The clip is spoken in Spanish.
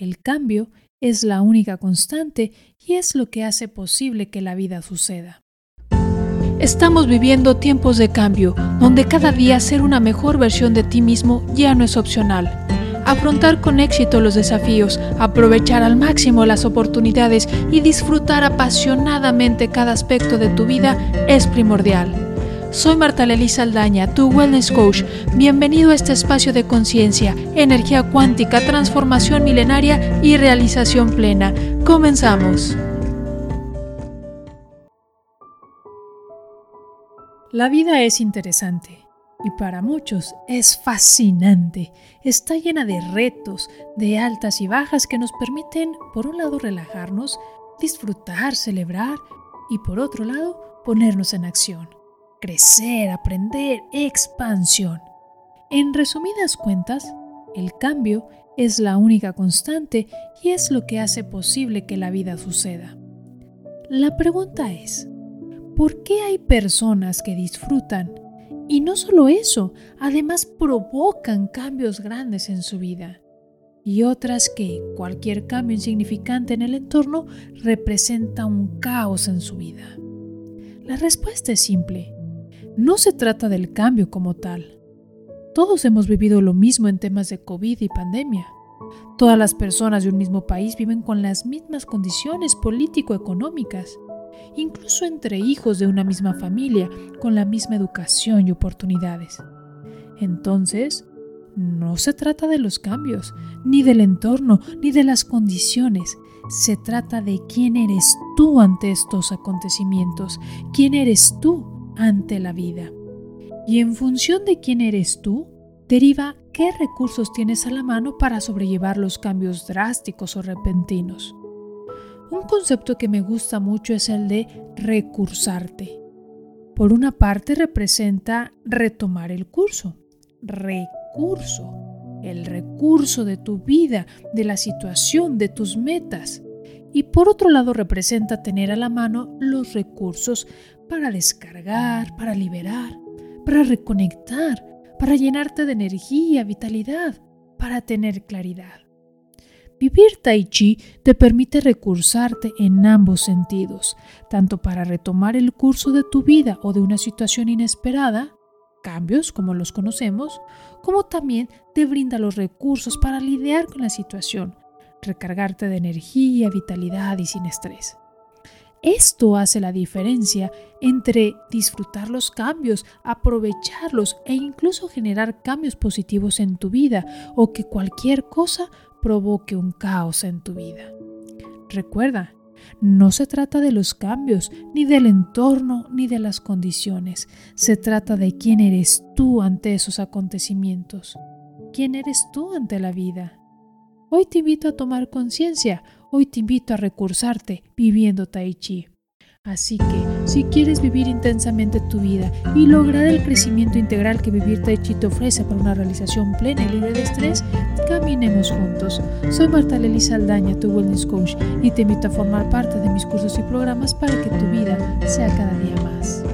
El cambio es la única constante y es lo que hace posible que la vida suceda. Estamos viviendo tiempos de cambio, donde cada día ser una mejor versión de ti mismo ya no es opcional. Afrontar con éxito los desafíos, aprovechar al máximo las oportunidades y disfrutar apasionadamente cada aspecto de tu vida es primordial. Soy Marta Lely Saldaña, tu Wellness Coach. Bienvenido a este espacio de conciencia, energía cuántica, transformación milenaria y realización plena. Comenzamos. La vida es interesante y para muchos es fascinante. Está llena de retos, de altas y bajas que nos permiten, por un lado, relajarnos, disfrutar, celebrar y por otro lado, ponernos en acción crecer, aprender, expansión. En resumidas cuentas, el cambio es la única constante y es lo que hace posible que la vida suceda. La pregunta es, ¿por qué hay personas que disfrutan y no solo eso, además provocan cambios grandes en su vida? Y otras que cualquier cambio insignificante en el entorno representa un caos en su vida. La respuesta es simple. No se trata del cambio como tal. Todos hemos vivido lo mismo en temas de COVID y pandemia. Todas las personas de un mismo país viven con las mismas condiciones político-económicas, incluso entre hijos de una misma familia, con la misma educación y oportunidades. Entonces, no se trata de los cambios, ni del entorno, ni de las condiciones. Se trata de quién eres tú ante estos acontecimientos, quién eres tú ante la vida. Y en función de quién eres tú, deriva qué recursos tienes a la mano para sobrellevar los cambios drásticos o repentinos. Un concepto que me gusta mucho es el de recursarte. Por una parte representa retomar el curso, recurso, el recurso de tu vida, de la situación, de tus metas. Y por otro lado representa tener a la mano los recursos para descargar, para liberar, para reconectar, para llenarte de energía, vitalidad, para tener claridad. Vivir tai chi te permite recursarte en ambos sentidos, tanto para retomar el curso de tu vida o de una situación inesperada, cambios como los conocemos, como también te brinda los recursos para lidiar con la situación, recargarte de energía, vitalidad y sin estrés. Esto hace la diferencia entre disfrutar los cambios, aprovecharlos e incluso generar cambios positivos en tu vida o que cualquier cosa provoque un caos en tu vida. Recuerda, no se trata de los cambios, ni del entorno, ni de las condiciones. Se trata de quién eres tú ante esos acontecimientos. ¿Quién eres tú ante la vida? Hoy te invito a tomar conciencia, hoy te invito a recursarte viviendo Tai Chi. Así que, si quieres vivir intensamente tu vida y lograr el crecimiento integral que vivir Tai Chi te ofrece para una realización plena y libre de estrés, caminemos juntos. Soy Marta Lely Saldaña, tu Wellness Coach, y te invito a formar parte de mis cursos y programas para que tu vida sea cada día más.